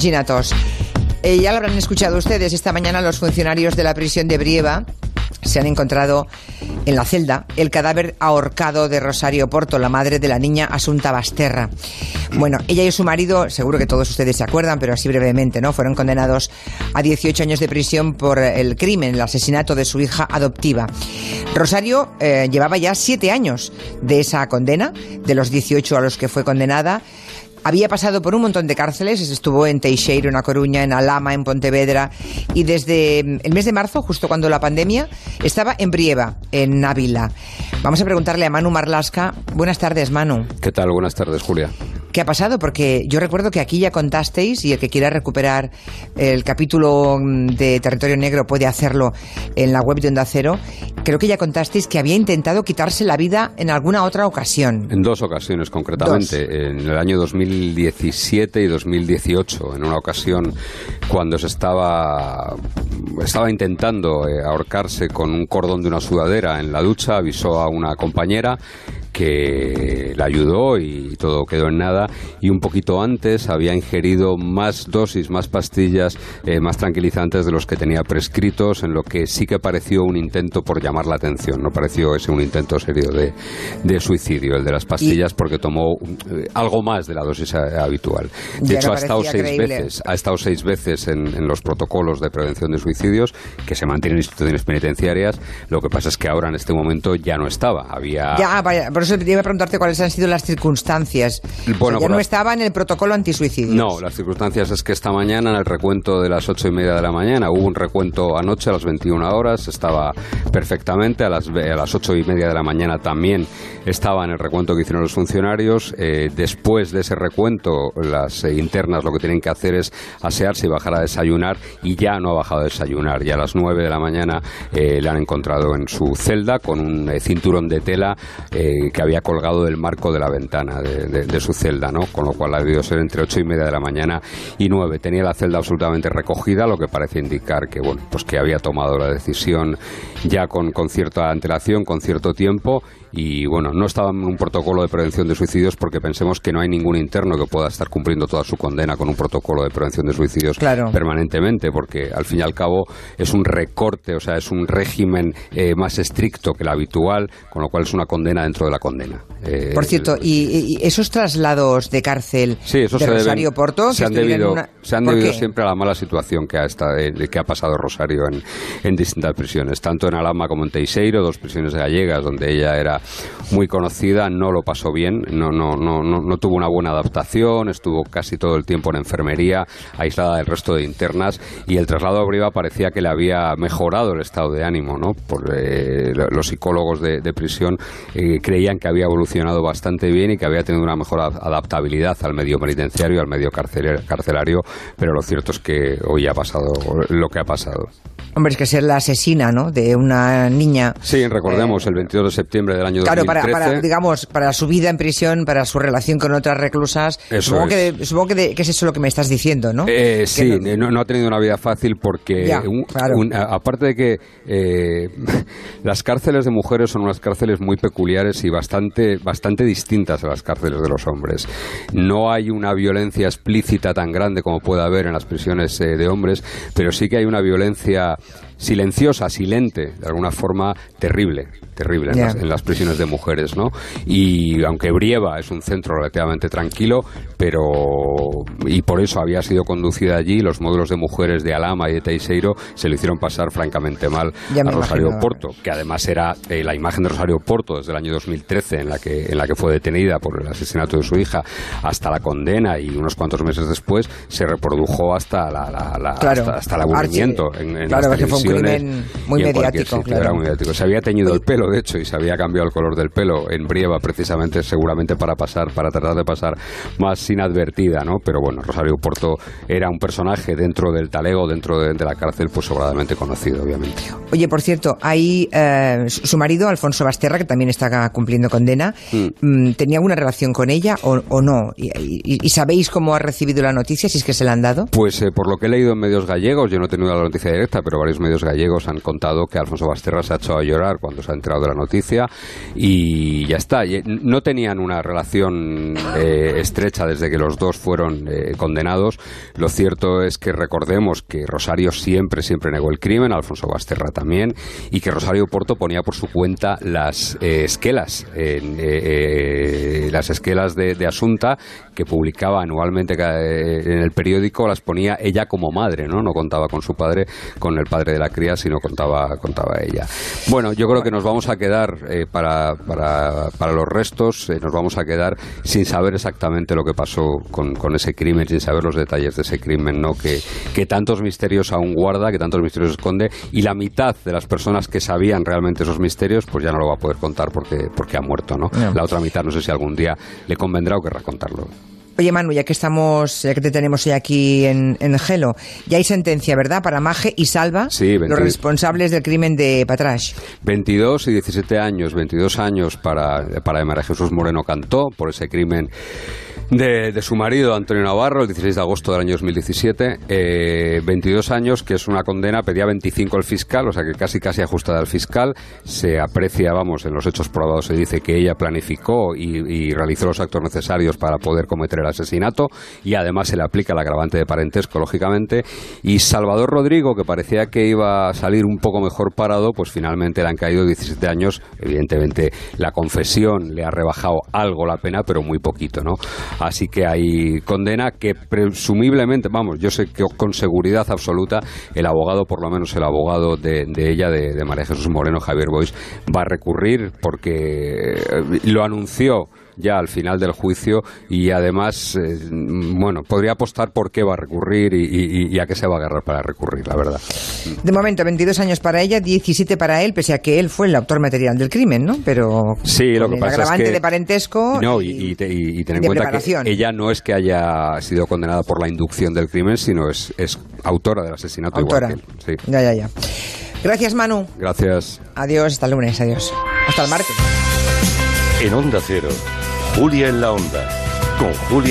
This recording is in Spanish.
asesinatos. Eh, ya lo habrán escuchado ustedes. Esta mañana los funcionarios de la prisión de Brieva se han encontrado en la celda el cadáver ahorcado de Rosario Porto, la madre de la niña Asunta Basterra. Bueno, ella y su marido, seguro que todos ustedes se acuerdan, pero así brevemente, ¿no? Fueron condenados a 18 años de prisión por el crimen, el asesinato de su hija adoptiva. Rosario eh, llevaba ya siete años de esa condena, de los 18 a los que fue condenada. Había pasado por un montón de cárceles, estuvo en Teixeiro, en A Coruña, en Alama, en Pontevedra, y desde mm, el mes de marzo, justo cuando la pandemia, estaba en Brieva, en Ávila. Vamos a preguntarle a Manu Marlasca. Buenas tardes, Manu. ¿Qué tal? Buenas tardes, Julia. ¿Qué ha pasado? Porque yo recuerdo que aquí ya contasteis, y el que quiera recuperar el capítulo mm, de Territorio Negro puede hacerlo en la web de Onda Cero, creo que ya contasteis que había intentado quitarse la vida en alguna otra ocasión. En dos ocasiones, concretamente. Dos. En el año 2017 y 2018. En una ocasión, cuando se estaba, estaba intentando eh, ahorcarse con un cordón de una sudadera en la ducha, avisó a una compañera que la ayudó y todo quedó en nada y un poquito antes había ingerido más dosis, más pastillas, eh, más tranquilizantes de los que tenía prescritos en lo que sí que pareció un intento por llamar la atención, no pareció ese un intento serio de, de suicidio, el de las pastillas porque tomó eh, algo más de la dosis a- habitual. De hecho no ha estado seis creíble. veces, ha estado seis veces en, en los protocolos de prevención de suicidios que se mantienen en instituciones penitenciarias, lo que pasa es que ahora en este momento ya no estaba, había Ya, vaya, por eso te iba a preguntarte cuáles han sido las circunstancias. Bueno, O sea, ya no las- estaba en el protocolo antisuicidios. No, las circunstancias es que esta mañana, en el recuento de las ocho y media de la mañana, hubo un recuento anoche a las 21 horas, estaba perfectamente, a las, a las ocho y media de la mañana también estaba en el recuento que hicieron los funcionarios. Eh, después de ese recuento, las eh, internas lo que tienen que hacer es asearse y bajar a desayunar, y ya no ha bajado a desayunar. Ya a las nueve de la mañana eh, le han encontrado en su celda con un eh, cinturón de tela que había colgado del marco de la ventana de, de- de su celda, ¿no? Con lo cual ha debido ser entre ocho y media de la mañana y nueve. Tenía la celda absolutamente recogida, lo que parece indicar que, bueno, pues que había tomado la decisión ya con, con cierta antelación, con cierto tiempo y bueno, no estaba en un protocolo de prevención de suicidios porque pensemos que no hay ningún interno que pueda estar cumpliendo toda su condena con un protocolo de prevención de suicidios Claro. permanentemente, porque al fin y al cabo es un recorte, o sea, es un régimen eh, más estricto que el habitual, con lo cual es una condena dentro de la condena. Eh, Por cierto, y, y esos traslados de cárcel Sí, eso de se deben- Rosario Porto, se han debido, una- se han ¿Por debido qué? siempre a la mala situación que ha, esta- eh, que ha pasado Rosario en, en distintas prisiones, tanto en Alama como en Teixeiro, dos prisiones gallegas donde ella era muy conocida, no lo pasó bien, no, no, no, no, no tuvo una buena adaptación, estuvo casi todo el tiempo en enfermería, aislada del resto de internas, y el traslado a Briva parecía que le había mejorado el estado de ánimo, ¿no? Por, eh, lo- los psicólogos de, de prisión eh, creían que había evolucionado bastante bien y que había tenido una mejor ad- adaptabilidad al medio penitenciario, al medio carcelario, pero lo cierto es que hoy ha pasado lo que ha pasado. Hombre, es que ser la asesina, ¿no? De una niña. Sí, recordemos el 22 de septiembre del año Claro, 2013. para, para, digamos, para su vida en prisión, para su relación con otras reclusas. Eso supongo es. que, supongo que, de- que es eso lo que me estás diciendo, ¿no? Eh, sí, no- no, no ha tenido una vida fácil porque, Ya, un- claro. un- a- aparte de que eh, las cárceles de mujeres son unas cárceles muy peculiares y bastante, bastante distintas a las cárceles de los hombres. No hay una violencia explícita tan grande como puede haber en las prisiones eh, de hombres, pero sí que hay una violencia silenciosa, silente, de alguna forma terrible, terrible en, las, en las prisiones de mujeres, ¿no? Y aunque Brieva es un centro relativamente tranquilo, pero y por eso había sido conducida allí, los módulos de mujeres de Alama y de Teixeiro se lo hicieron pasar francamente mal Ya a Rosario imagino. Porto, que además era eh, la imagen de Rosario Porto desde el año 2013 en la que en la que fue detenida por el asesinato de su hija hasta la condena y unos cuantos meses después se reprodujo hasta la, la- la- Claro. hasta, hasta el aburrimiento en, en Claro, las que fue un televisiones crimen muy mediático, claro. era muy mediático. Se había teñido el pelo, de hecho, y se había cambiado el color del pelo en Brieva precisamente, seguramente para pasar, para tratar de pasar más inadvertida, ¿no? Pero bueno, Rosario Porto era un personaje dentro del talego, dentro de, de la cárcel, pues sobradamente conocido, obviamente. Oye, por cierto, hay eh, su marido, Alfonso Basterra, que también está cumpliendo condena, mm, ¿tenía alguna relación con ella o, o no? Y, y- y sabéis cómo ha recibido la noticia, si es que se la han dado? Pues eh, por lo que he leído en medios gallegos, yo no he tenido la noticia directa, pero varios medios gallegos han contado que Alfonso Basterra se ha echado a llorar cuando se ha enterado de la noticia y ya está. No tenían una relación eh, estrecha desde que los dos fueron eh, condenados. Lo cierto es que recordemos que Rosario siempre, siempre negó el crimen, Alfonso Basterra también, y que Rosario Porto ponía por su cuenta las eh, esquelas, las esquelas de, Asunta que publicaba anualmente en el periódico, las ponía ella como madre, ¿no? No contaba con su padre, con el padre de la cría, sino contaba, contaba ella. Bueno, yo creo que nos vamos a quedar eh, para, para, para, los restos, eh, nos vamos a quedar sin saber exactamente lo que pasó con, con, ese crimen, sin saber los detalles de ese crimen, ¿no? Que, que tantos misterios aún guarda, que tantos misterios esconde, y la mitad de las personas que sabían realmente esos misterios, pues ya no lo va a poder contar porque, porque ha muerto, ¿no? La otra mitad no sé si algún día le convendrá o querrá contarlo. Oye, Manu, ya que estamos, ya que te tenemos hoy aquí en, en Gelo, ya hay sentencia, ¿verdad? Para Maje y Salva, los responsables del crimen de Patrash. 22 y 17 años, 22 años para, para María Jesús Moreno Cantó por ese crimen de, su marido, Antonio Navarro, el 16 de agosto del año 2017. 22 eh, años, que es una condena, pedía 25 el fiscal, o sea que casi casi ajustada al fiscal. Se aprecia, vamos, en los hechos probados se dice que ella planificó y, realizó los actos necesarios para poder cometer el asesinato y además se le aplica el agravante de parentesco, lógicamente. Y Salvador Rodrigo, que parecía que iba a salir un poco mejor parado, pues finalmente le han caído 17 años. Evidentemente la confesión le ha rebajado algo la pena, pero muy poquito, ¿no? Así que hay condena que presumiblemente, vamos, yo sé que con seguridad absoluta el abogado, por lo menos el abogado de, ella, de, María Jesús Moreno, Javier Bois, va a recurrir porque eh, lo anunció ya al final del juicio y además, eh, bueno, podría apostar por qué va a recurrir y, a qué se va a agarrar para recurrir, la verdad. De momento, 22 años para ella, 17 para él, pese a que él fue el autor material del crimen, ¿no? Pero sí, lo que el pasa agravante es que, de parentesco no, y, ten en cuenta que ella no es que haya sido condenada por la inducción del crimen, sino es, es autora del asesinato autora. igual que él. Sí. Ya, ya, ya. Gracias, Manu. Gracias. Adiós, hasta el lunes, adiós. Hasta el martes. En Onda Cero. Julia en la Onda, con Julia.